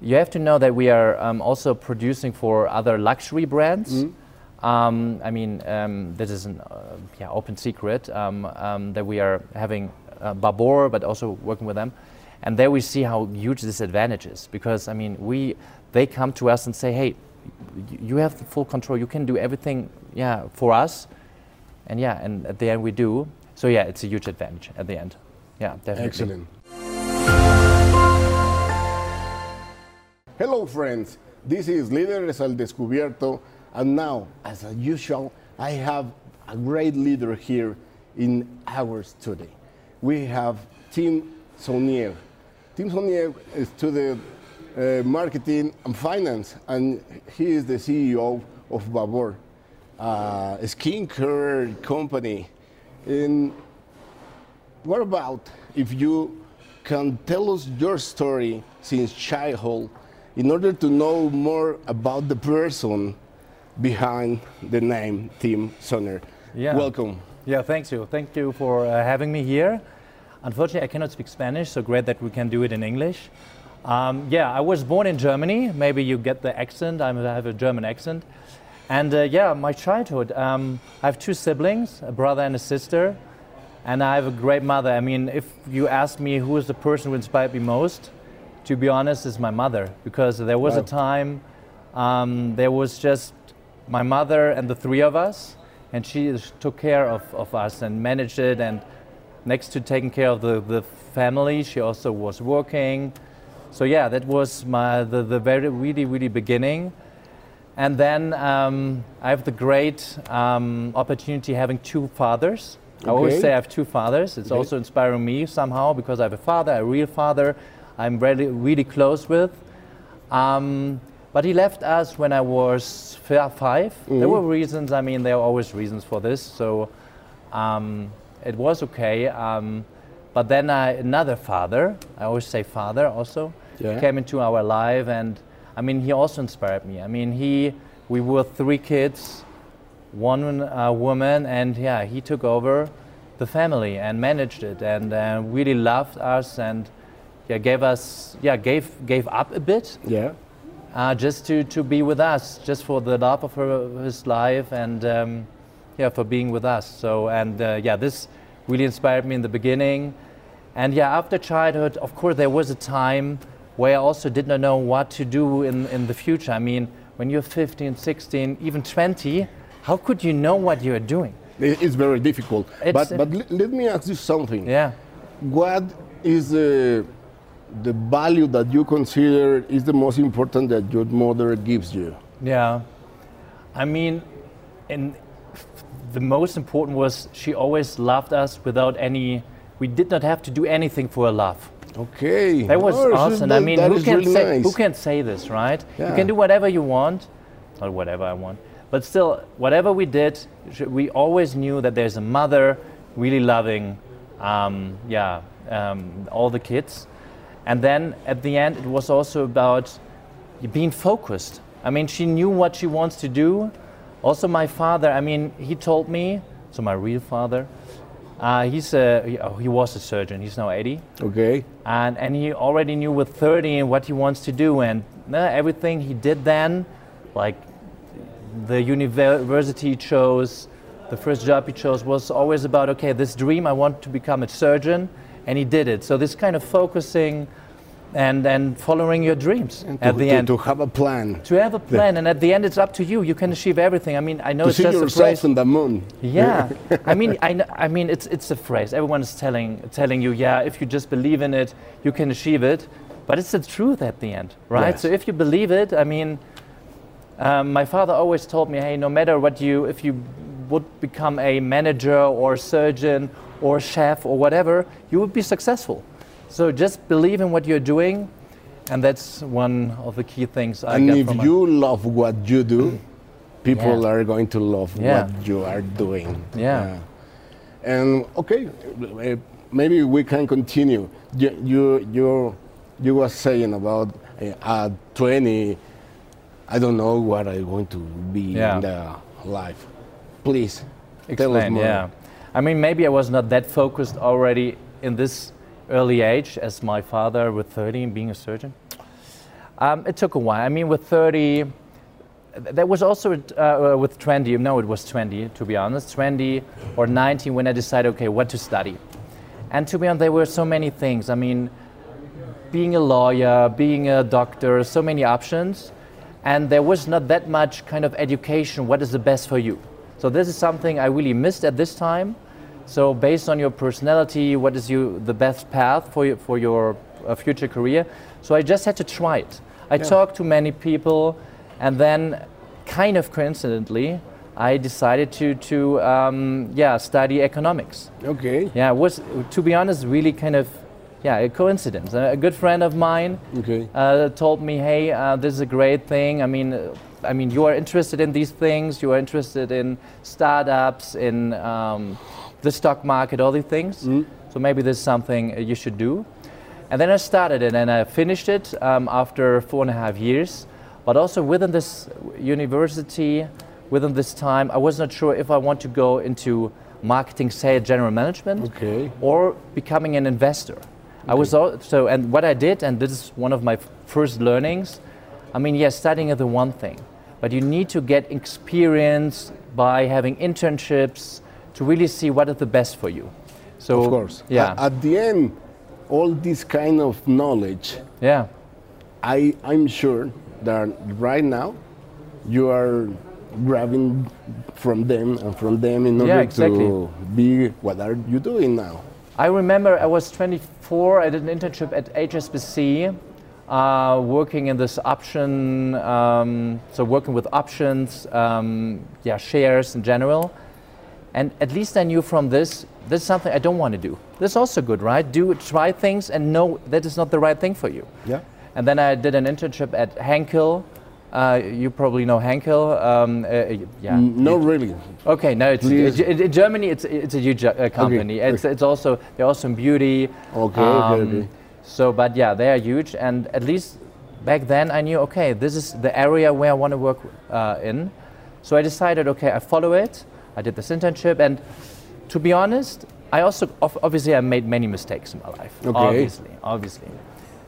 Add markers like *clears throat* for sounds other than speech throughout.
you have to know that we are um, also producing for other luxury brands. Um, I mean, um, this is an uh, yeah, open secret um, um, that we are having uh, Babor, but also working with them. And there we see how huge this advantage is because I mean, we they come to us and say, hey, y- you have the full control. You can do everything, yeah, for us. And yeah, and at the end we do. So yeah, it's a huge advantage at the end. Yeah, definitely. Excellent. Hello, friends. This is Líderes al Descubierto, and now, as usual, I have a great leader here in our study. We have Tim Saunier. Tim Saunier studied uh, marketing and finance, and he is the CEO of Babor, uh, a skincare company. And what about if you can tell us your story since childhood in order to know more about the person behind the name Tim Saunier? Yeah. Welcome. Yeah, thanks you. Thank you for uh, having me here. Unfortunately, I cannot speak Spanish, so great that we can do it in English. Um, yeah, I was born in Germany. Maybe you get the accent. I'm, have a German accent. And uh, yeah, my childhood. Um, I have two siblings, a brother and a sister. And I have a great mother. I mean, if you ask me who is the person who inspired me most, to be honest, is my mother. Because there was Wow. a time, um, there was just my mother and the three of us, and she took care of, of us and managed it. And next to taking care of the, the family, she also was working. So yeah, that was my the, the very really really beginning. And then um, I have the great um, opportunity having two fathers. I always say I have two fathers. It's Okay. also inspiring me somehow because I have a father, a real father, I'm really, really close with. Um, but he left us when I was fi- 5 There were reasons, I mean, there are always reasons for this. So um, it was okay. Um, but then I, another father, I always say father also, Yeah. came into our life. And I mean, he also inspired me. I mean, he, we were three kids, one uh, woman, and yeah, he took over the family and managed it and uh, really loved us and yeah, gave us, yeah, gave, gave up a bit Yeah. uh, just to, to be with us, just for the love of her, his life and um, yeah, for being with us. So, and uh, yeah, this really inspired me in the beginning. And yeah, after childhood, of course, there was a time where I also did not know what to do in, in the future. I mean, when you're 15, 16, even 20, how could you know what you're doing? It's very difficult. It's- but but le- let me ask you something. Yeah. What is the the value that you consider is the most important that your mother gives you? Yeah, I mean, and the most important was she always loved us without any. We did not have to do anything for her love. Okay. That was Oh, so awesome. that- I mean, who can really say nice. who can say this, right? You can do whatever you want, not whatever I want, but still, whatever we did, we always knew that there's a mother really loving, um, yeah, um, all the kids, and then at the end, it was also about being focused. I mean, she knew what she wants to do. Also, my father. I mean, he told me. So my real father. Uh, he's a, he, oh, he was a surgeon. He's now 80 Okay. and, and he already knew with 30 what he wants to do and uh, everything he did then like the university he chose the first job he chose was always about okay this dream i want to become a surgeon and he did it so this kind of focusing and and following your dreams at to, the to- end to have a plan. to have a plan and at the end it's up to you you can achieve everything i mean i know To it's see just a yourself phrase in the moon. yeah, *laughs* I mean, I, I mean, it's it's a phrase. Everyone is telling telling you, yeah, if you just believe in it, you can achieve it. But it's the truth at the end, right? Yes. So if you believe it, I mean, um, my father always told me, hey, no matter what you, if you would become a manager or a surgeon or chef or whatever, you would be successful. So just believe in what you're doing, and that's one of the key things I and get if you love what you do, people Yeah. are going to love Yeah. what you are doing. Yeah. And okay, uh, maybe we can continue. You you you, you were saying about uh, at 20, I don't know what I'm going to be Yeah. in the life. Please tell us Explain, more. yeah. I mean, maybe I was not that focused already in this early age as my father with 30 and being a surgeon. Um, it took a while. I mean, with 30, there was also uh, with 20, no, it was 20 to be honest, 20 or 19 when I decided, okay, what to study. And to be honest, there were so many things. I mean, being a lawyer, being a doctor, so many options. And there was not that much kind of education, what is the best for you. So this is something I really missed at this time. So based on your personality, what is you, the best path for, you, for your uh, future career? So I just had to try it. I yeah. talked to many people, and then, kind of coincidentally, I decided to to um, yeah study economics. Okay. Yeah, it was to be honest really kind of yeah a coincidence. A good friend of mine okay. uh, told me, hey, uh, this is a great thing. I mean. I mean, you are interested in these things. You are interested in startups, in um, the stock market, all these things. Mm. So maybe this is something you should do. And then I started it and I finished it um, after four and a half years. But also within this university, within this time, I was not sure if I want to go into marketing, sales, general management, okay. or becoming an investor. Okay. I was so, and what I did, and this is one of my first learnings. I mean, yes, studying is the one thing, but you need to get experience by having internships to really see what is the best for you. So, of course, yeah. At the end, all this kind of knowledge, yeah, I, I'm sure that right now you are grabbing from them and from them in order yeah, exactly. to be what are you doing now? I remember I was 24. I did an internship at HSBC, uh, working in this option, um, so working with options, um, yeah, shares in general. And at least I knew from this, this is something I don't want to do. This is also good, right? Do try things and know that is not the right thing for you. Yeah. And then I did an internship at Henkel. Uh, you probably know Henkel. Um, uh, yeah. No, really. Okay, no, it's, in Germany. It's it's a huge uh, company. Okay. It's it's also they're also in beauty. Okay, um, okay, okay. So, but yeah, they are huge, and at least back then I knew okay, this is the area where I want to work uh, in. So I decided okay, I follow it. I did this internship, and to be honest, I also obviously I made many mistakes in my life. Okay. Obviously, obviously.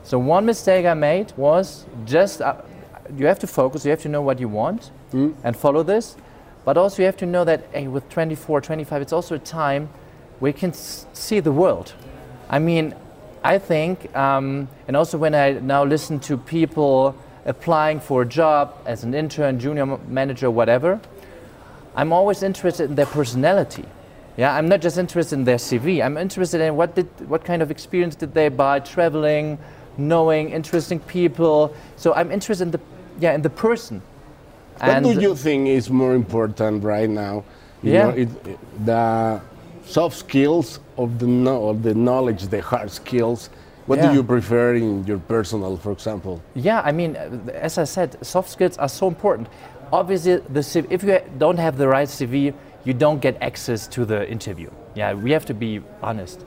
So one mistake I made was just uh, you have to focus. You have to know what you want mm. and follow this. But also you have to know that hey, with 24, 25, it's also a time where you can see the world. I mean, I think, um, and also when I now listen to people applying for a job as an intern, junior manager, whatever, I'm always interested in their personality. Yeah, I'm not just interested in their CV. I'm interested in what did, what kind of experience did they buy traveling, knowing interesting people. So I'm interested in the, yeah, in the person. What and do you think is more important right now? You yeah. Know, it, the soft skills of the, no, the knowledge, the hard skills. What yeah. do you prefer in your personal, for example? Yeah, I mean, as I said, soft skills are so important obviously, the if you don't have the right CV, you don't get access to the interview. Yeah, we have to be honest.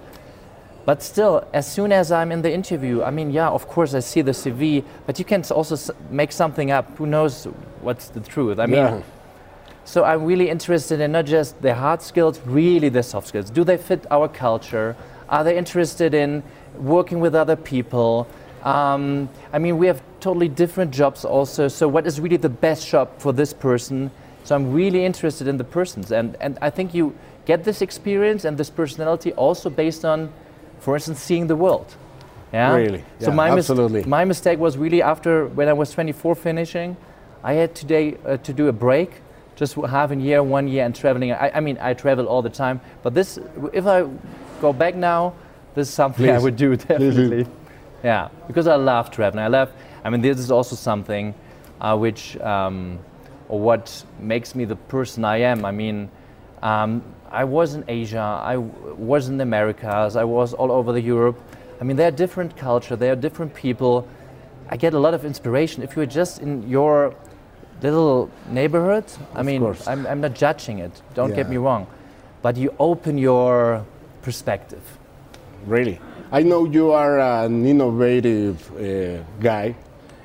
But still, as soon as I'm in the interview, I mean, yeah, of course I see the CV, but you can also make something up. Who knows what's the truth? I mean, yeah. so I'm really interested in not just the hard skills, really the soft skills. Do they fit our culture? Are they interested in working with other people? Um, I mean, we have totally different jobs also. So, what is really the best job for this person? So, I'm really interested in the persons, and and I think you get this experience and this personality also based on, for instance, seeing the world. Yeah. Really. So yeah, my absolutely. Mis- my mistake was really after when I was 24 finishing, I had today uh, to do a break, just half a year, one year, and traveling. I, I mean, I travel all the time, but this, if I go back now, this is something Please. I would do *laughs* definitely. *laughs* Yeah, because I love traveling. I love. I mean, this is also something uh, which, um, or what makes me the person I am. I mean, um, I was in Asia. I was in the Americas. I was all over the Europe. I mean, there are different culture. There are different people. I get a lot of inspiration if you're just in your little neighborhood. I of mean, I'm, I'm, not judging it. Don't yeah. get me wrong, but you open your perspective. Really. I know you are an innovative uh, guy,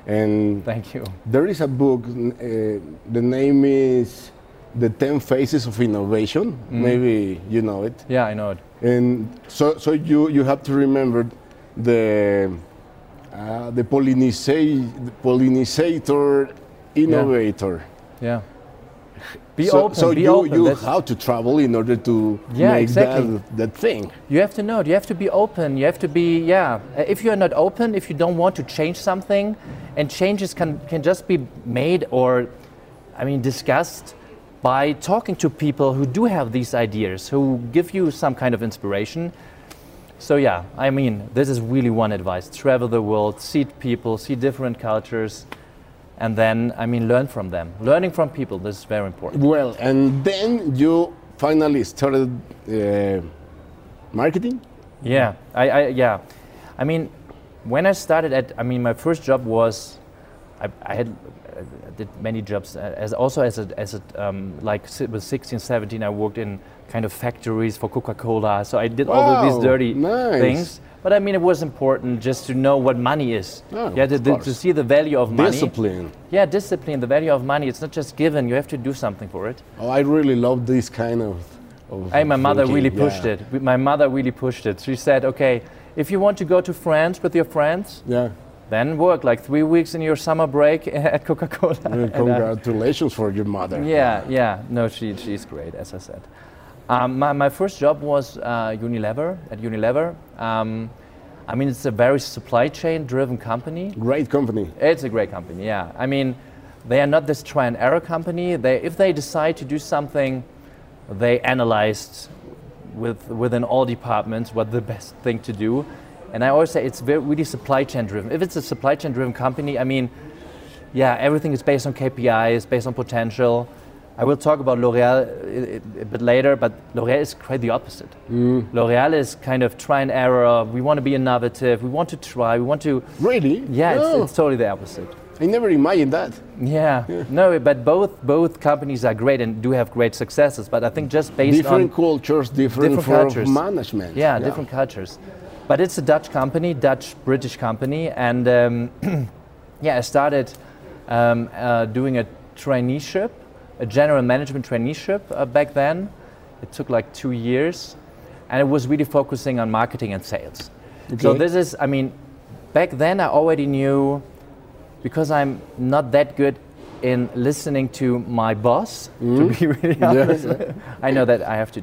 and thank you. There is a book. Uh, the name is "The Ten Faces of Innovation." Mm. Maybe you know it. Yeah, I know it. And so, so you you have to remember the uh, the polliniza- pollinizator innovator. Yeah. Be so, open. so be you, open. you That's- to travel in order to Yeah, make exactly. that, that thing. You have to know. You have to be open. You have to be, yeah. Uh, If you are not open, if you don't want to change something, and changes can, can just be made or, I mean, discussed by talking to people who do have these ideas, who give you some kind of inspiration. So, yeah, I mean, this is really one advice travel the world, see people, see different cultures, and then, I mean, learn from them. Learning from people, this is very important. Well, and then you finally started uh, marketing. Yeah, I, I yeah, I mean, when I started at, I mean, my first job was, I, I had uh, did many jobs uh, as also as a as a um, like with 16, 17, I worked in kind of factories for Coca-Cola. So I did all of these dirty nice. things. But I mean, it was important just to know what money is. Oh, yeah, to, to- see the value of money. Discipline. Yeah, discipline, the value of money. It's not just given. You have to do something for it. Oh, I really love this kind of. of Hey, my mother thinking, really pushed yeah. it. My mother really pushed it. She said, okay, if you want to go to France with your friends, Yeah. then work like three weeks in your summer break *laughs* at Coca-Cola. Uh, And, uh, Congratulations for your mother. yeah, yeah. No, she, she's great, as I said. Um, my, my first job was uh, Unilever, at Unilever. Um, I mean, it's a very supply chain driven company. Great company. It's a great company, yeah. I mean, they are not this try and error company. They, if they decide to do something, they analyzed with, within all departments what the best thing to do. And I always say it's very, really supply chain driven. If it's a supply chain driven company, I mean, yeah, everything is based on KPIs, based on potential. I will talk about L'Oreal a, bit later, but L'Oreal is quite the opposite. L'Oreal is kind of try and error. We want to be innovative. We want to try. We want to. Really? Yeah, No, it's, it's totally the opposite. I never imagined that. Yeah. no, but both both companies are great and do have great successes. But I think just based on different on cultures, different, different cultures. management. yeah, different cultures. But it's a Dutch company, Dutch British company, and um, *clears throat* yeah, I started um, uh, doing a traineeship, a general management traineeship uh, back then. It took like two years, and it was really focusing on marketing and sales. So this is, I mean, back then I already knew because I'm not that good in listening to my boss, to be *laughs* really honest. I know that I have to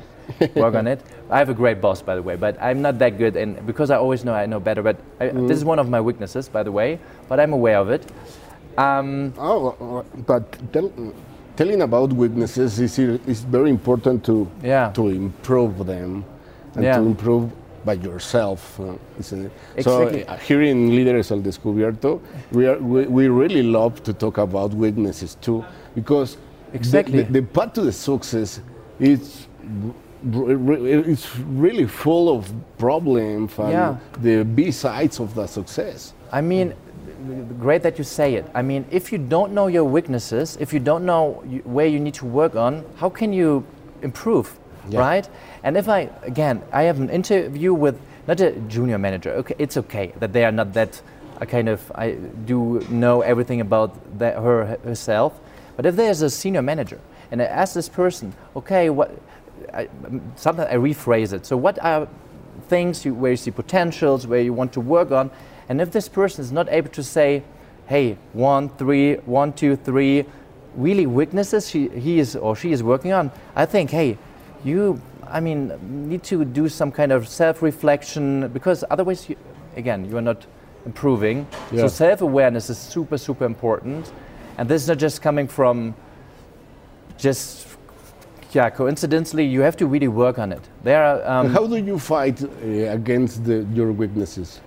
work on it. *laughs* I have a great boss, by the way, but I'm not that good, and because I always know I know better. But I, this is one of my weaknesses, by the way, but I'm aware of it. Um, Oh, uh, but tell, telling about weaknesses is, is very important to, Yeah. to improve them and Yeah. to improve by yourself, uh, isn't it? Exactly. So uh, here in Líderes al Descubierto, we, are, we, we really love to talk about weaknesses too, because the- Exactly. the, the, path to the success is it's really full of problems and Yeah. the B sides of the success. I mean, great that you say it. I mean, if you don't know your weaknesses, if you don't know you, where you need to work on, how can you improve, Yeah. right? And if I, again, I have an interview with not a junior manager. Okay, it's okay that they are not that. I kind of I do know everything about that, her herself, but if there's a senior manager and I ask this person, okay, what? I, sometimes I rephrase it. So what are things you, where you see potentials, where you want to work on. And if this person is not able to say, hey, one, three, one, two, three, really weaknesses she, he is or she is working on, I think, hey, you, I mean, need to do some kind of self-reflection because otherwise, you, again, you are not improving. Yeah. So self-awareness is super, super important. And this is not just coming from just yeah, coincidentally, you have to really work on it. There are um, How do you fight uh, against the, your weaknesses?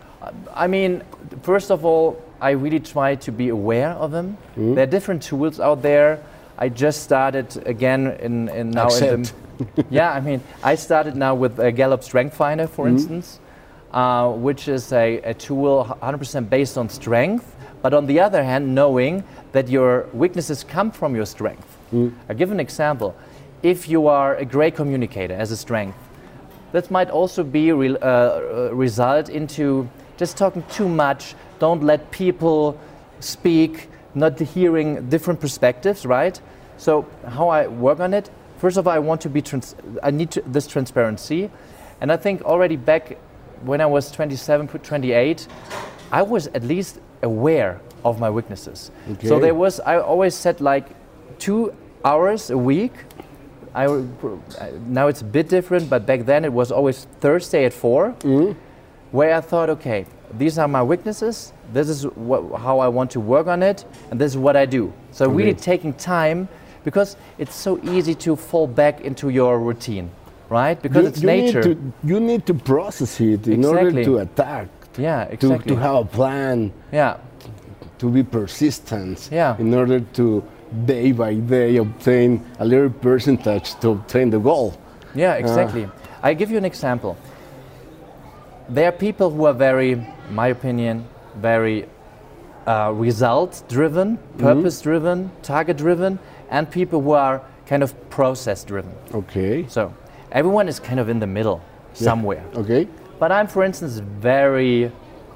I mean, first of all, I really try to be aware of them. There are different tools out there. I just started again in, in now. In the, *laughs* yeah, I mean, I started now with a Gallup Strength Finder, for instance, uh, which is a, a tool 100% based on strength, but on the other hand, knowing that your weaknesses come from your strength. I'll give an example. If you are a great communicator as a strength, that might also be re- uh, uh, result into just talking too much don't let people speak not hearing different perspectives right so how i work on it first of all i want to be trans- i need to, this transparency and i think already back when i was 27 28 I was at least aware of my weaknesses. Okay. So there was, I always said like two hours a week. I, now it's a bit different, but back then it was always Thursday at 4, mm-hmm. Where I thought, okay, these are my weaknesses, this is what, how I want to work on it, and this is what I do. So really taking time, because it's so easy to fall back into your routine, right? Because you, it's you nature. Need to, you need to process it in order to attack, yeah, to, exactly. to have a plan, yeah, to be persistent, Yeah. in order to day by day obtain a little percentage to obtain the goal. Yeah, exactly. Uh. I give you an example. There are people who are very, in my opinion, very uh, result driven, purpose driven, target driven, and people who are kind of process driven. Okay. So everyone is kind of in the middle somewhere. Okay. But I'm, for instance, very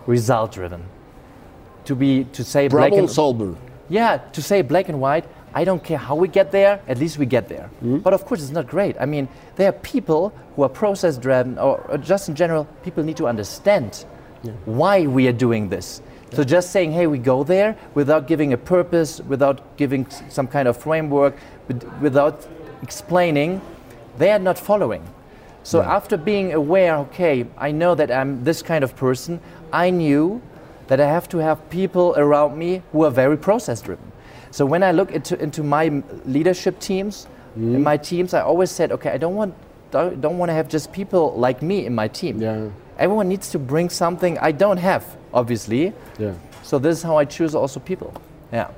result driven. To be to say black and solver. yeah, to say black and white, I don't care how we get there, at least we get there. Hmm? But of course, it's not great. I mean, there are people who are process driven, or, or just in general, people need to understand why we are doing this. So just saying, hey, we go there without giving a purpose, without giving some kind of framework, without explaining, they are not following. So Yeah. after being aware, okay, I know that I'm this kind of person, I knew that I have to have people around me who are very process driven. So when I look into, into my leadership teams, in hmm. my teams, I always said, okay, I don't want, don't, don't want to have just people like me in my team. Yeah. Everyone needs to bring something I don't have, obviously. Yeah. So this is how I choose also people. Yeah.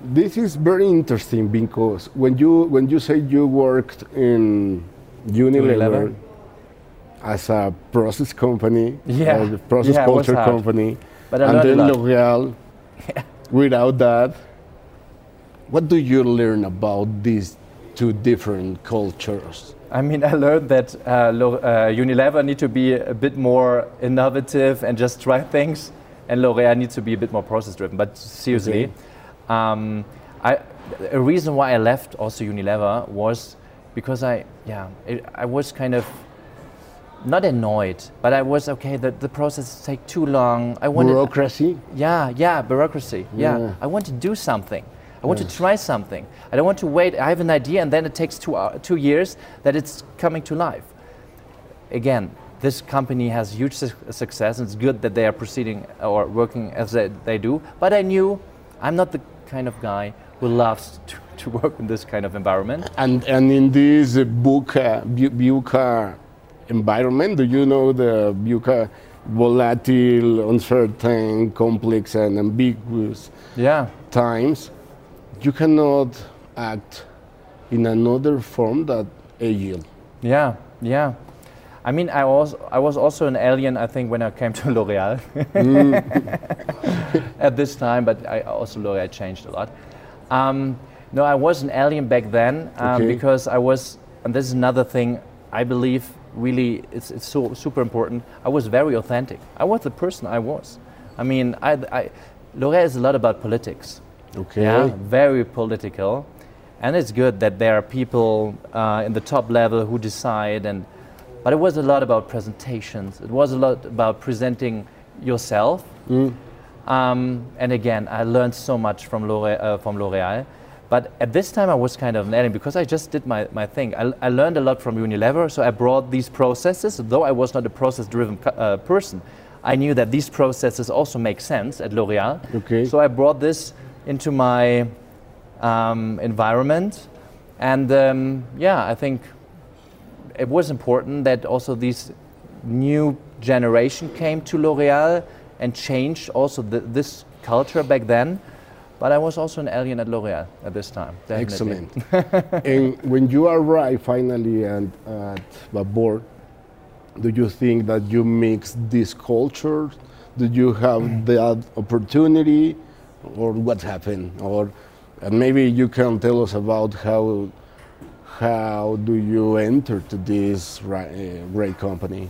This is very interesting because when you when you say you worked in Unilever, Unilever. as a process company, Yeah. a process Yeah, culture company, But and then. L'Oreal, *laughs* without that, what do you learn about these two different cultures? I mean, I learned that uh, uh, Unilever need to be a bit more innovative and just try things, and L'Oreal needs to be a bit more process driven. But seriously, Okay. um, I, a reason why I left also Unilever was because I, yeah, it, I was kind of not annoyed, but I was okay. that the process take too long. I wanted, Bureaucracy. yeah, yeah, bureaucracy. Yeah. Yeah. I want to do something. I want to try something. I don't want to wait. I have an idea and then it takes two, hou- two years that it's coming to life. Again, this company has huge su- success and it's good that they are proceeding or working as they, they do. But I knew I'm not the kind of guy who loves *laughs* to, to work in this kind of environment. And, and in this uh, VUCA, VUCA environment, do you know the VUCA volatile, uncertain, complex, and ambiguous Yeah. times? You cannot act in another form that agile. Yeah, yeah. I mean, I was I was also an alien. I think when I came to *laughs* L'Oreal at this time, but I also L'Oreal changed a lot. Um, no, I was an alien back then um, Okay. because I was, and this is another thing I believe really it's, it's so super important. I was very authentic. I was the person I was. I mean, I, I, L'Oreal is a lot about politics. Okay. Yeah, very political. And it's good that there are people uh, in the top level who decide. And but it was a lot about presentations. It was a lot about presenting yourself. Um, and again, I learned so much from L'Oreal, uh, from L'Oreal. But at this time, I was kind of an alien because I just did my, my thing. I, I learned a lot from Unilever, so I brought these processes. Though I was not a process-driven uh, person, I knew that these processes also make sense at L'Oreal. Okay. So I brought this into my um, environment, and um, yeah, I think it was important that also this new generation came to L'Oreal and changed also the, this culture back then. But I was also an alien at L'Oreal at this time. definitely. Excellent. *laughs* and when you arrive finally and at the board, do you think that you mix these cultures? Did you have that opportunity, or what happened? Or and maybe you can tell us about how how do you enter to this uh, great company?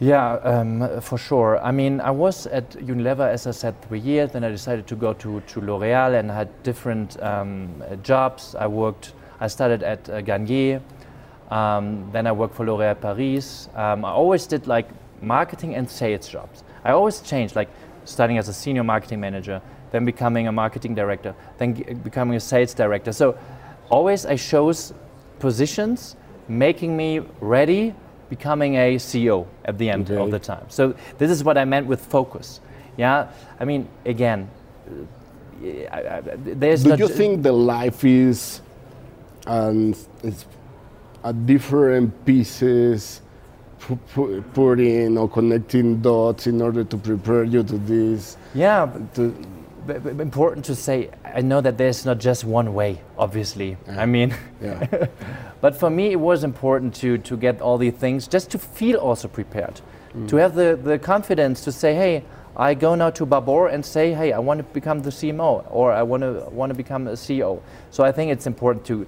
Yeah, um, for sure. I mean, I was at Unilever, as I said, three years. Then I decided to go to, to L'Oreal and had different um, uh, jobs. I worked, I started at uh, Garnier. Um, then I worked for L'Oréal Paris. Um, I always did like marketing and sales jobs. I always changed. Like starting as a senior marketing manager, then becoming a marketing director, then becoming a sales director. So always I chose positions making me ready becoming a CEO at the end of the time. So this is what I meant with focus. Yeah, I mean again, uh, I- I- there's Do you think the life is and it's a different pieces pu- pu- putting or connecting dots in order to prepare you to this? yeah, To, important to say. I know that there's not just one way. Obviously, I mean. yeah. *laughs* But for me, it was important to, to get all these things just to feel also prepared, to have the, the confidence to say, hey, I go now to Babor and say, hey, I want to become the CMO or I want to want to become a CEO. So I think it's important to,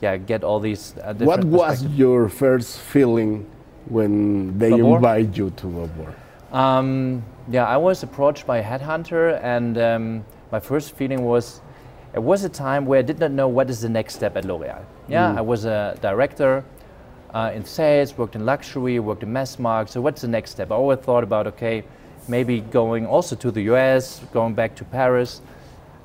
yeah, get all these. Uh, what was your first feeling when they Babor? invite you to Babor? Um, yeah, I was approached by a headhunter, and um, my first feeling was it was a time where I did not know what is the next step at L'Oreal. Yeah, I was a director uh, in sales, worked in luxury, worked in mass market. So what's the next step? I always thought about okay, maybe going also to the US, going back to Paris.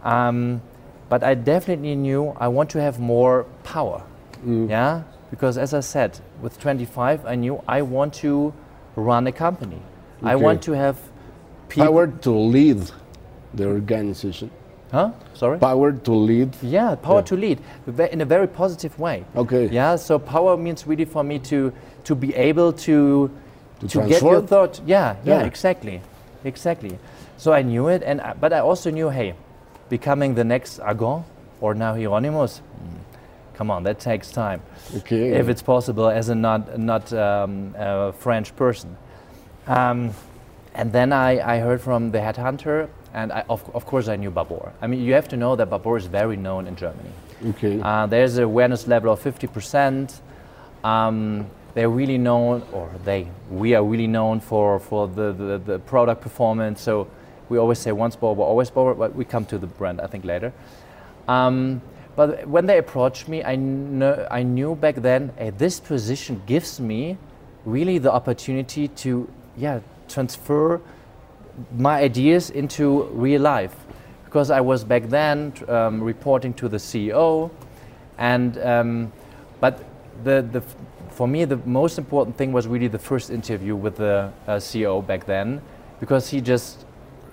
Um, but I definitely knew I want to have more power. Yeah, because as I said, with 25, I knew I want to run a company. I want to have. Power to lead the organization. Huh? Sorry. Power to lead. yeah, power Yeah. to lead in a very positive way. Okay. Yeah, so power means really for me to to be able to To to get your thought. Yeah, yeah, Yeah. exactly, exactly. So I knew it, and I, but I also knew, hey, becoming the next Agon or now Hieronimus, mm, come on, that takes time. Okay. if it's possible as a not not um, a French person. Um, and then I, I heard from the headhunter, and I, of, of course I knew Babor. I mean, you have to know that Babor is very known in Germany. okay. Uh, there's an awareness level of 50%. Um, they're really known, or they, we are really known for, for the, the, the product performance. So we always say once Babor, always Babor, but we come to the brand, I think, later. Um, but when they approached me, I, kn- I knew back then, hey, this position gives me really the opportunity to, yeah, transfer my ideas into real life. Because I was back then um, reporting to the CEO, and um, but the, the for me the most important thing was really the first interview with the uh, CEO back then, because he just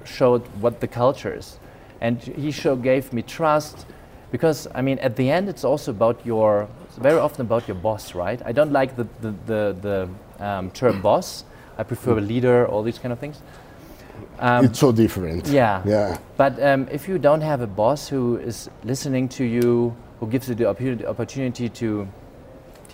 showed what the culture is, and he show gave me trust. Because I mean, at the end, it's also about your. Very often about your boss, right? I don't like the the the, the um, term boss. I prefer a leader, all these kind of things. Um, it's so different. yeah. Yeah. But um, if you don't have a boss who is listening to you, who gives you the opportunity, opportunity to,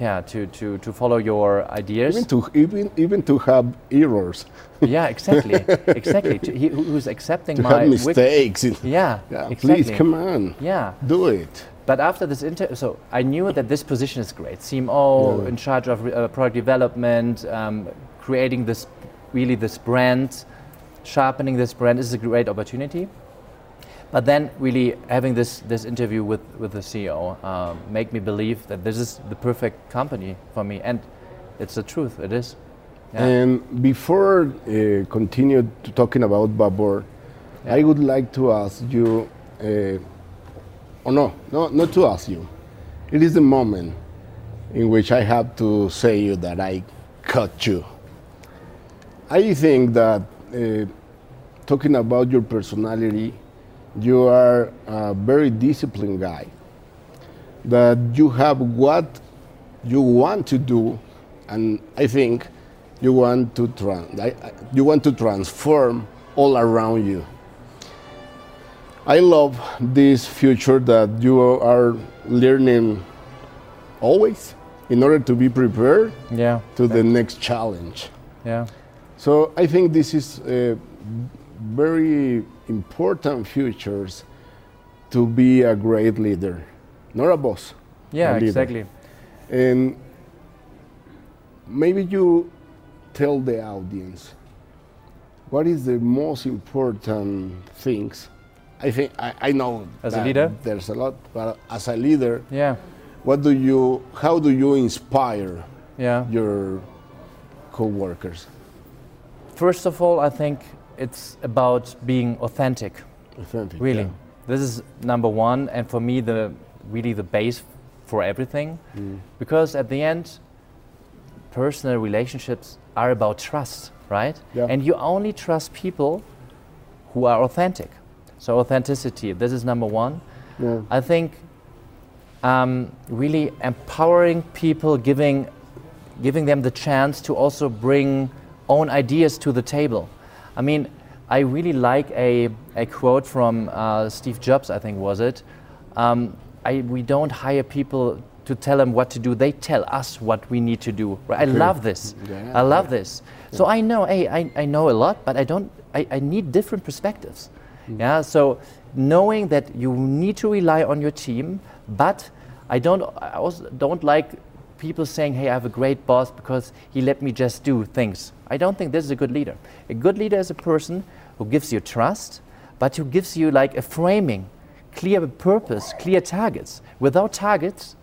yeah, to, to, to follow your ideas. Even to even even to have errors, yeah, exactly, *laughs* exactly. To, he, who's accepting to my have mistakes. yeah, yeah, exactly. please come on, Yeah, do it. but after this interview, so I knew that this position is great. CMO Yeah. in charge of uh, product development, um, creating this really this brand, sharpening this brand is a great opportunity. But then really having this this interview with with the CEO um, make me believe that this is the perfect company for me, and it's the truth. It is. Yeah. And before uh, continue to talking about Babor, I would like to ask you, uh, oh no, no, not to ask you. It is the moment in which I have to say you that I cut you. I think that uh, talking about your personality, you are a very disciplined guy. That you have what you want to do, and I think you want to tran- I, I- you want to transform all around you. I love this future that you are learning always in order to be prepared yeah. to the next challenge. Yeah. So I think this is a very important futures to be a great leader, not a boss. Yeah. a. Exactly. And maybe you tell the audience what is the most important things. I think I, I know As a leader? there's a lot, but as a leader, Yeah. what do you? How do you inspire Yeah. your co-workers? First of all, I think it's about being authentic. Authentic. Really, yeah. this is number one, and for me, the really the base for everything, because at the end, personal relationships are about trust, right? Yeah. And you only trust people who are authentic. So authenticity, this is number one. Yeah. I think um, really empowering people, giving, giving them the chance to also bring own ideas to the table. I mean, I really like a, a quote from uh, Steve Jobs, I think was it. Um, I, we don't hire people to tell them what to do. They tell us what we need to do. Right? I love this. Yeah, I love this. So I know, hey, I, I know a lot, but I don't. I, I need different perspectives. Yeah. So knowing that you need to rely on your team, but I don't. I also don't like people saying, "Hey, I have a great boss because he let me just do things." I don't think this is a good leader. A good leader is a person who gives you trust, but who gives you like a framing, clear purpose, clear targets. Without targets,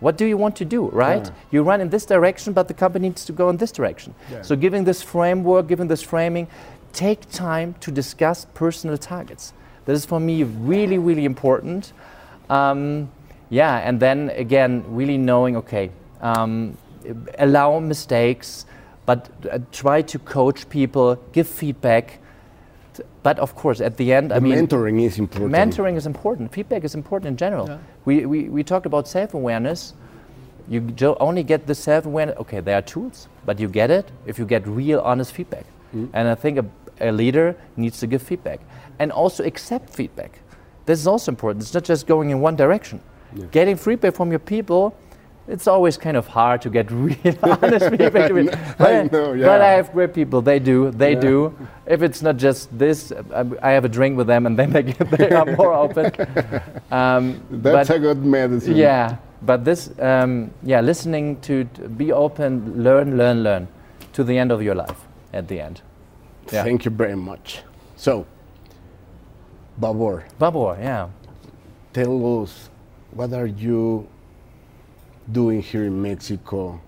what do you want to do, right? Yeah. You run in this direction, but the company needs to go in this direction. Yeah. So, giving this framework, giving this framing, take time to discuss personal targets. This is for me really, really important. Um, yeah, and then again, really knowing, okay, um, allow mistakes, but uh, try to coach people, give feedback. But of course, at the end, The I mean, mentoring is important. mentoring is important. Feedback is important in general. We, we, we talked about self awareness. You only get the self awareness. Okay, there are tools, but you get it if you get real, honest feedback. And I think a, a leader needs to give feedback and also accept feedback. This is also important. It's not just going in one direction. Getting feedback from your people. It's always kind of hard to get *laughs* real *laughs* honest feedback. I but, know, but. I have great people. They do. They Yeah. do. If it's not just this, um, I have a drink with them, and then they, get, they are more open. *laughs* Um, That's but a good medicine. yeah, but this, um, yeah, listening to, to be open, learn, learn, learn, to the end of your life. At the end, Yeah. Thank you very much. So, Babor, Babor, yeah. tell us what are you doing here in Mexico?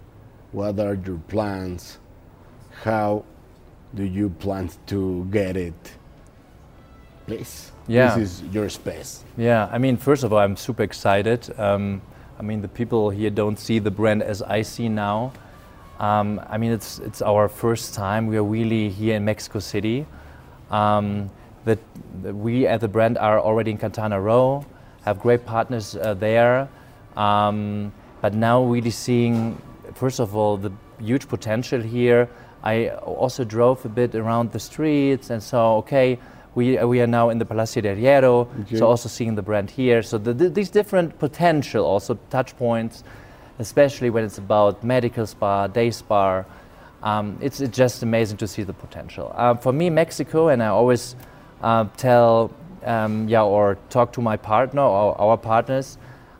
What are your plans? How do you plan to get it? Please. Yeah. This is your space. Yeah, I mean, first of all, I'm super excited. Um, I mean, the people here don't see the brand as I see now. Um, I mean, it's it's our first time. We are really here in Mexico City. Um, that we at the brand are already in Quintana Roo, have great partners uh, there. Um, but now really seeing, first of all, the huge potential here. I also drove a bit around the streets and saw, okay, we, we are now in the Palacio de Hierro, Okay. so also seeing the brand here. So the, the, these different potential also touch points, especially when it's about medical spa, day spa. Um, it's, it's just amazing to see the potential. Uh, for me, Mexico, and I always uh, tell, um, yeah, or talk to my partner or our partners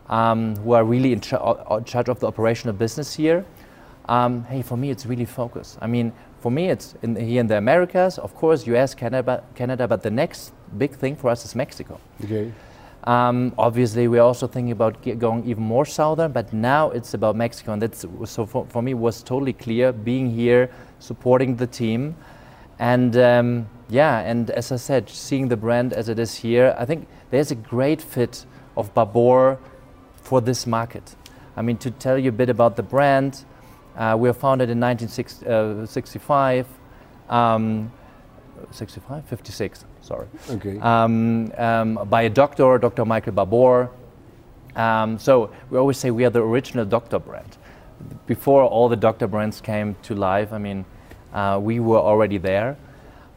um, who are really in, cha- uh, in charge of the operational business here. Um, hey, for me, it's really focus. I mean, for me, it's in, here in the Americas, of course, US, Canada, Canada, but the next big thing for us is Mexico. Okay. Um, obviously, we're also thinking about going even more southern, but now it's about Mexico, and that's so for, for me was totally clear being here, supporting the team, and um, yeah, and as I said, seeing the brand as it is here, I think there's a great fit of Babor for this market. I mean, to tell you a bit about the brand, uh, we were founded in 1965. Um, 65, 56, sorry Okay. um, um, by a doctor, Dr. Michael Babor. Um, so we always say we are the original doctor brand. Before all the doctor brands came to life, I mean, uh, we were already there.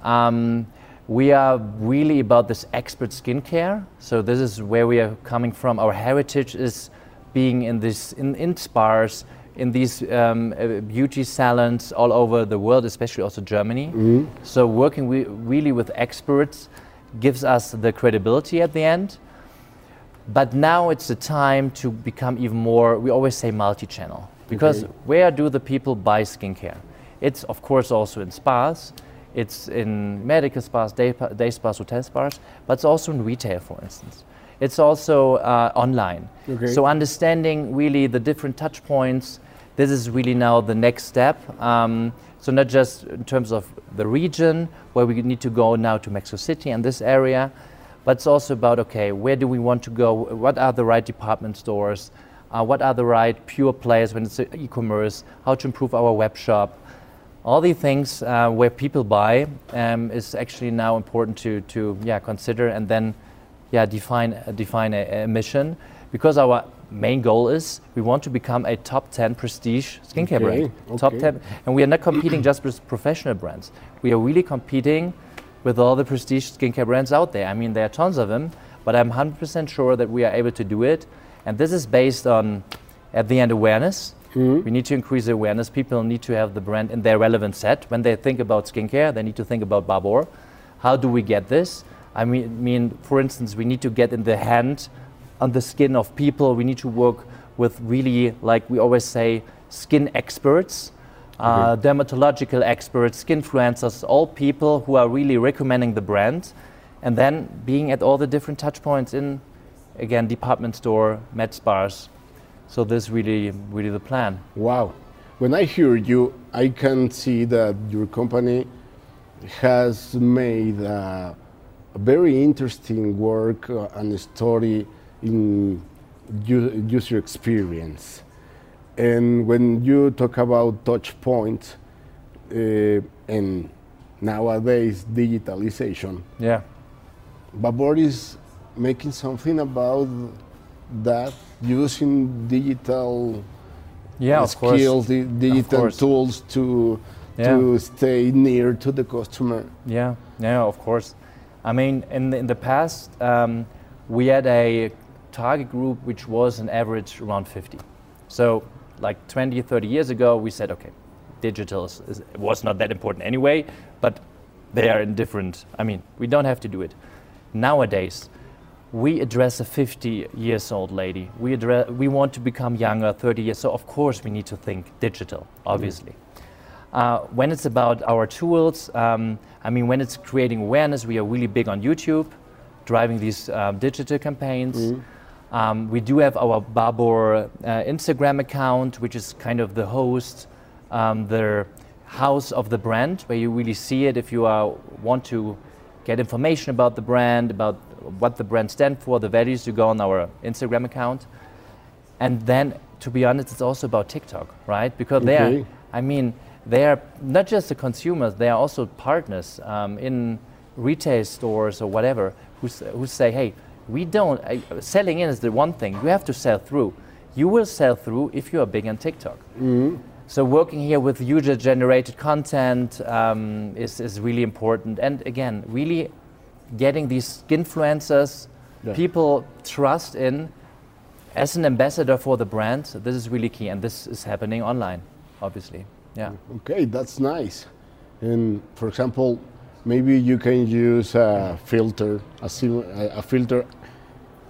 Um, we are really about this expert skincare. So this is where we are coming from. Our heritage is being in this in, in spas, in these um, uh, beauty salons all over the world, especially also Germany. So working we, really with experts gives us the credibility at the end. But now it's the time to become even more, we always say multi channel. Because Okay. where do the people buy skincare? It's, of course, also in spas, it's in medical spas, day, day spas, hotel spas, but it's also in retail, for instance. It's also uh, online. Okay. So understanding really the different touch points, this is really now the next step. Um, so not just in terms of the region where we need to go now to Mexico City and this area, but it's also about okay, where do we want to go? What are the right department stores? Uh, what are the right pure players when it's e-commerce? How to improve our web shop? All these things uh, where people buy um, is actually now important to, to yeah consider and then yeah define uh, define a, a mission because our main goal is we want to become a top 10 prestige skincare Okay, brand. Top 10, and we are not competing just with professional brands. We are really competing with all the prestige skincare brands out there. I mean, there are tons of them, but I'm 100% sure that we are able to do it. And this is based on, at the end, awareness. We need to increase the awareness. People need to have the brand in their relevant set. When they think about skincare, they need to think about Babor. How do we get this? I mean, mean, for instance, we need to get in the hand on the skin of people. We need to work with really, like we always say, skin experts, uh, dermatological experts, skin influencers, all people who are really recommending the brand, and then being at all the different touch points in, again, department store, med spas. So this really, really the plan. Wow. When I hear you, I can see that your company has made uh, a very interesting work uh, and story in user experience. And when you talk about touch points uh, and nowadays digitalization, Yeah. Babor is making something about that using digital Yeah, skills, di- digital tools to Yeah. to stay near to the customer. Yeah, yeah, of course. I mean, in the, in the past, um, we had a target group which was an average around 50. So, like 20, 30 years ago, we said, okay, digital is, is, was not that important anyway, but they are indifferent. I mean, we don't have to do it. Nowadays, we address a 50 years old lady. We, address, we want to become younger, 30 years. So, of course, we need to think digital, obviously. Uh, when it's about our tools, um, I mean, when it's creating awareness, we are really big on YouTube, driving these um, digital campaigns. Um, we do have our Babor uh, Instagram account, which is kind of the host, um, the house of the brand, where you really see it if you are, want to get information about the brand, about what the brand stands for, the values, you go on our Instagram account. And then, to be honest, it's also about TikTok, right? Because they are, I mean, they are not just the consumers, they are also partners um, in retail stores or whatever who, who say, hey, we don't, uh, selling in is the one thing, you have to sell through. You will sell through if you are big on TikTok. So working here with user-generated content um, is, is really important. And again, really getting these influencers, Yeah. people trust in as an ambassador for the brand. This is really key, and this is happening online, obviously. Yeah. Okay, that's nice. And for example, maybe you can use a filter, a a filter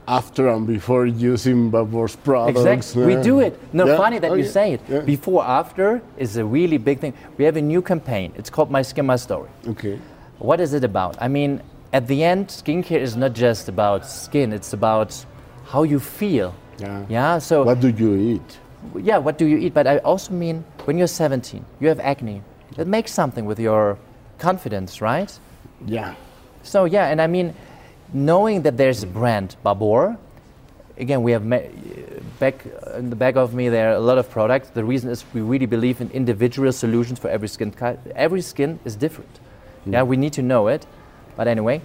after and before using Babor's products. Exactly. We do it. No, Yeah, funny that oh, you okay, say it. yeah. Before after is a really big thing. We have a new campaign. It's called My Skin My Story. Okay. What is it about? I mean, at the end, skincare is not just about skin. It's about how you feel. Yeah. Yeah. So What do you eat? yeah, what do you eat? But I also mean when you're 17, you have acne. That makes something with your confidence, right? Yeah. So yeah, and I mean, knowing that there's a brand, Babor. Again, we have back in the back of me there are a lot of products. The reason is we really believe in individual solutions for every skin. ki- Every skin is different. Yeah, we need to know it. But anyway,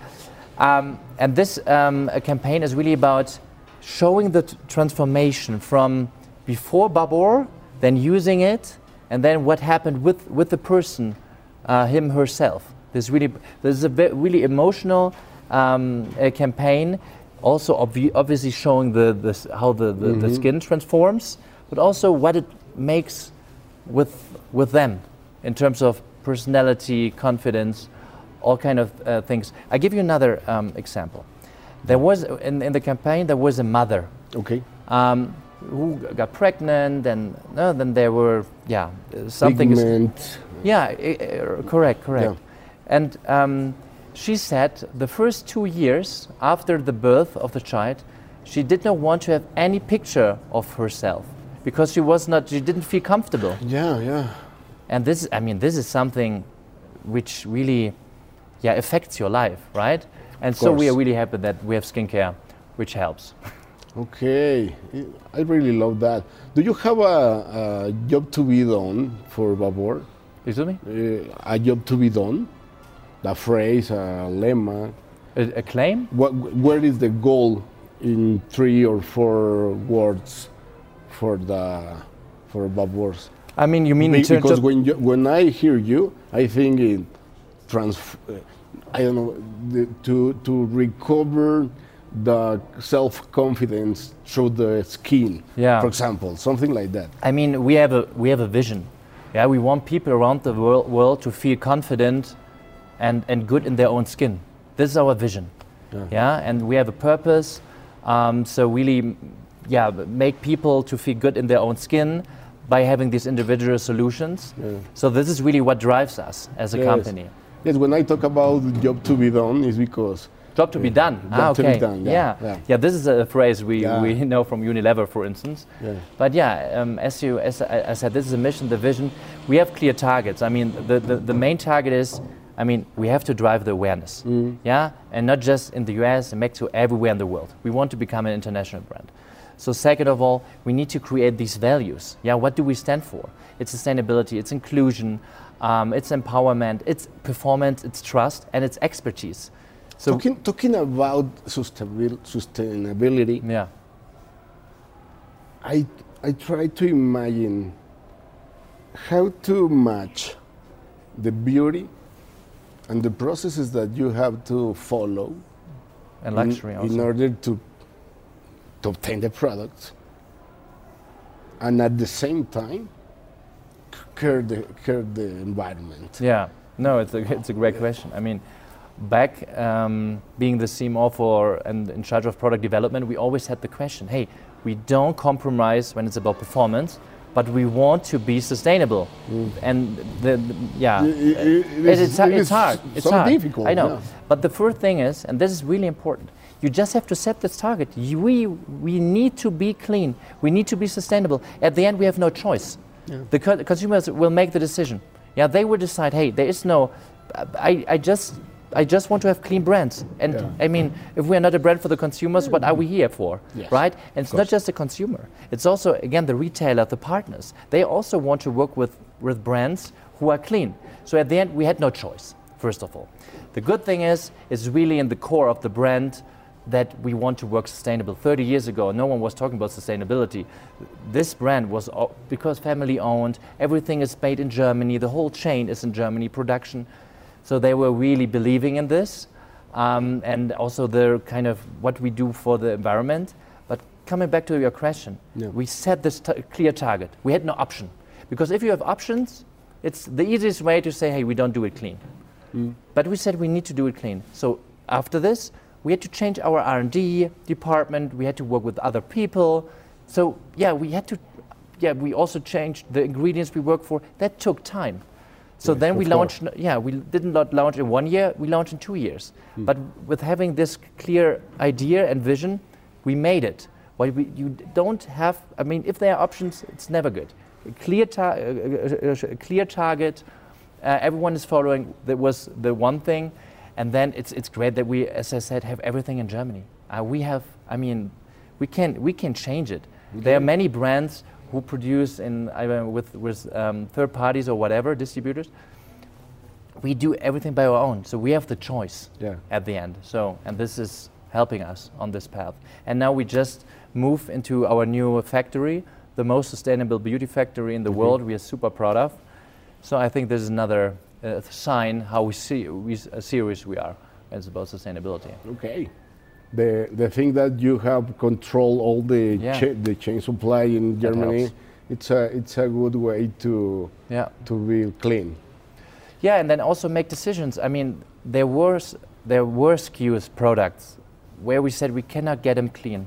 um, and this um, campaign is really about showing the t- transformation from before Babor, then using it, and then what happened with with the person, uh, him herself. This really this is a really emotional um, campaign. Also, obvi- obviously showing the, the how the, the, the skin transforms, but also what it makes with with them in terms of personality, confidence, all kind of uh, things. I give you another um, example. There was in, in the campaign there was a mother Okay. um, who got pregnant, and uh, then there were yeah something. is- yeah, correct, correct. And um, she said the first two years after the birth of the child, she did not want to have any picture of herself. because she was not, she didn't feel comfortable. Yeah, yeah. And this, I mean, this is something which really, yeah, affects your life, right? And so we are really happy that we have skincare, which helps. Okay, I really love that. Do you have a, a job to be done for Babor? Excuse me? Uh, a job to be done? The phrase, a lemma. A, a claim? What, where is the goal in three or four words for the for Babor's? I mean, you mean Be- in terms because when you, when I hear you, I think in trans. uh, I don't know the, to to recover the self confidence through the skin. Yeah. For example, something like that. I mean, we have a we have a vision. Yeah, we want people around the world, world to feel confident and, and good in their own skin. This is our vision. Yeah. Yeah, and we have a purpose. Um, so really, yeah, make people to feel good in their own skin by having these individual solutions. Yeah. So this is really what drives us as a Yes. company. Yes, when I talk about the job to be done, is because Job to be done. Job ah, to be okay. done, yeah, yeah. yeah. Yeah, This is a phrase we, Yeah. we *laughs* know from Unilever, for instance. Yeah. But yeah, um, as you as I, I said, this is a mission, the vision. We have clear targets. I mean, the, the, the main target is, I mean, we have to drive the awareness. Yeah, and not just in the U.S. and Mexico, everywhere in the world. We want to become an international brand. So second of all, we need to create these values. Yeah, what do we stand for? It's sustainability, it's inclusion, um, it's empowerment, it's performance, it's trust, and it's expertise. So talking talking about sustainability. yeah, I I try to imagine how to match the beauty and the processes that you have to follow and in- luxury in, also. order to to obtain the product and at the same time care the care the environment. Yeah, no, it's a, it's a great question. I mean, back um, being the CMO for and in charge of product development, we always had the question: Hey, we don't compromise when it's about performance, but we want to be sustainable. Mm. And the, the- yeah, I- I- it it- is- it's, it's hard. It's so hard. difficult, I know. yeah. But the first thing is, and this is really important, you just have to set this target. You- We, we need to be clean. We need to be sustainable. At the end, we have no choice. The co- consumers will make the decision. Yeah, they will decide. Hey, there is no. I, I just. I just want to have clean brands. And Yeah. I mean, if we're not a brand for the consumers, what are we here for? Yes, Right? And it's not just the consumer. It's also, again, the retailer, the partners. They also want to work with, with brands who are clean. So at the end, we had no choice, first of all. The good thing is, it's really in the core of the brand that we want to work sustainable. 30 years ago, no one was talking about sustainability. This brand was, because family owned, everything is made in Germany, the whole chain is in Germany, production. So they were really believing in this. Um, and also the kind of what we do for the environment. But coming back to your question, Yeah. we set this t- clear target. We had no option. Because if you have options, it's the easiest way to say, hey, we don't do it clean. But we said we need to do it clean. So after this, we had to change our R&D department. We had to work with other people. So yeah, we had to. Yeah, we also changed the ingredients we work for. That took time. So then we launched. Yeah, we did not launch in one year. We launched in two years. But with having this clear idea and vision, we made it. Why we, you don't have. I mean, if there are options, it's never good. A clear, tar- a clear target. Uh, everyone is following. That was the one thing, and then it's it's great that we, as I said, have everything in Germany. Uh, we have. I mean, we can we can change it. There are many brands who produce in with with um, third parties or whatever distributors. We do everything by our own, so we have the choice Yeah. at the end. So, and this is helping us on this path. And now we just move into our new factory, the most sustainable beauty factory in the world. We are super proud of. So I think this is another uh, sign how we see we, uh, serious we are as about sustainability. Okay. The the thing that you have control all the Yeah. cha- the chain supply in Germany, it's a it's a good way to Yeah. to be clean. Yeah, and then also make decisions. I mean, there were there were SKUs products where we said we cannot get them clean.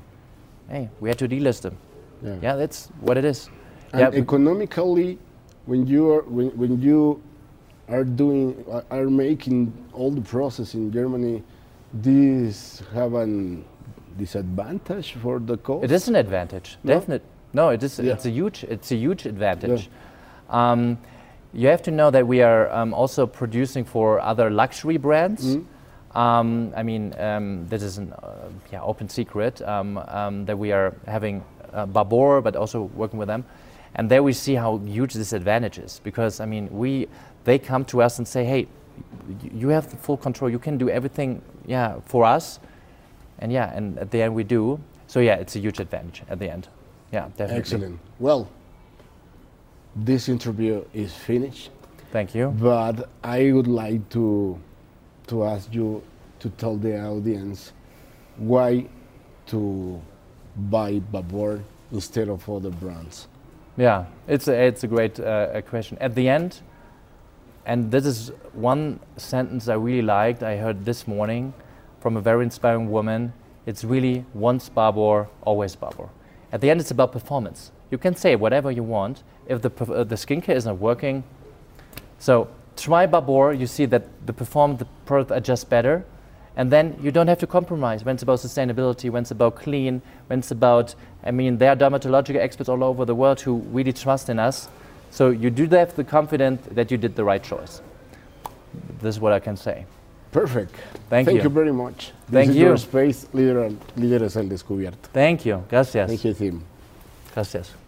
Hey, we had to delist them. Yeah. Yeah, that's what it is. And yeah, economically, when you are when, when you are doing are making all the process in Germany, these have an disadvantage for the cost. it is an advantage, No? definite. No, it is. Yeah. It's a huge. It's a huge advantage. Um, you have to know that we are um, also producing for other luxury brands. Um, I mean, um, this is an uh, yeah, open secret um, um, that we are having uh, Babor, but also working with them. And there we see how huge this advantage is because I mean, we they come to us and say, hey, you have the full control. You can do everything, yeah, for us. And yeah, and at the end we do. So yeah, it's a huge advantage at the end. Yeah, definitely. Excellent. Well, this interview is finished, Thank you. but I would like to to ask you to tell the audience why to buy Babor instead of other brands. Yeah, it's a, it's a great uh, question. At the end, and this is one sentence I really liked, I heard this morning from a very inspiring woman. It's really once Babor, always Babor. At the end, it's about performance. You can say whatever you want. If the, uh, the skincare is not working, so try Babor, you see that the perform the product are just better. And then you don't have to compromise when it's about sustainability, when it's about clean, when it's about, I mean, there are dermatological experts all over the world who really trust in us. So you do have the confidence that you did the right choice. This is what I can say. Perfect. Thank you. Thank you. you very much. This Thank is you. your space, líder, líderes al descubierto. Thank you. Gracias. Thank you, Tim. Gracias.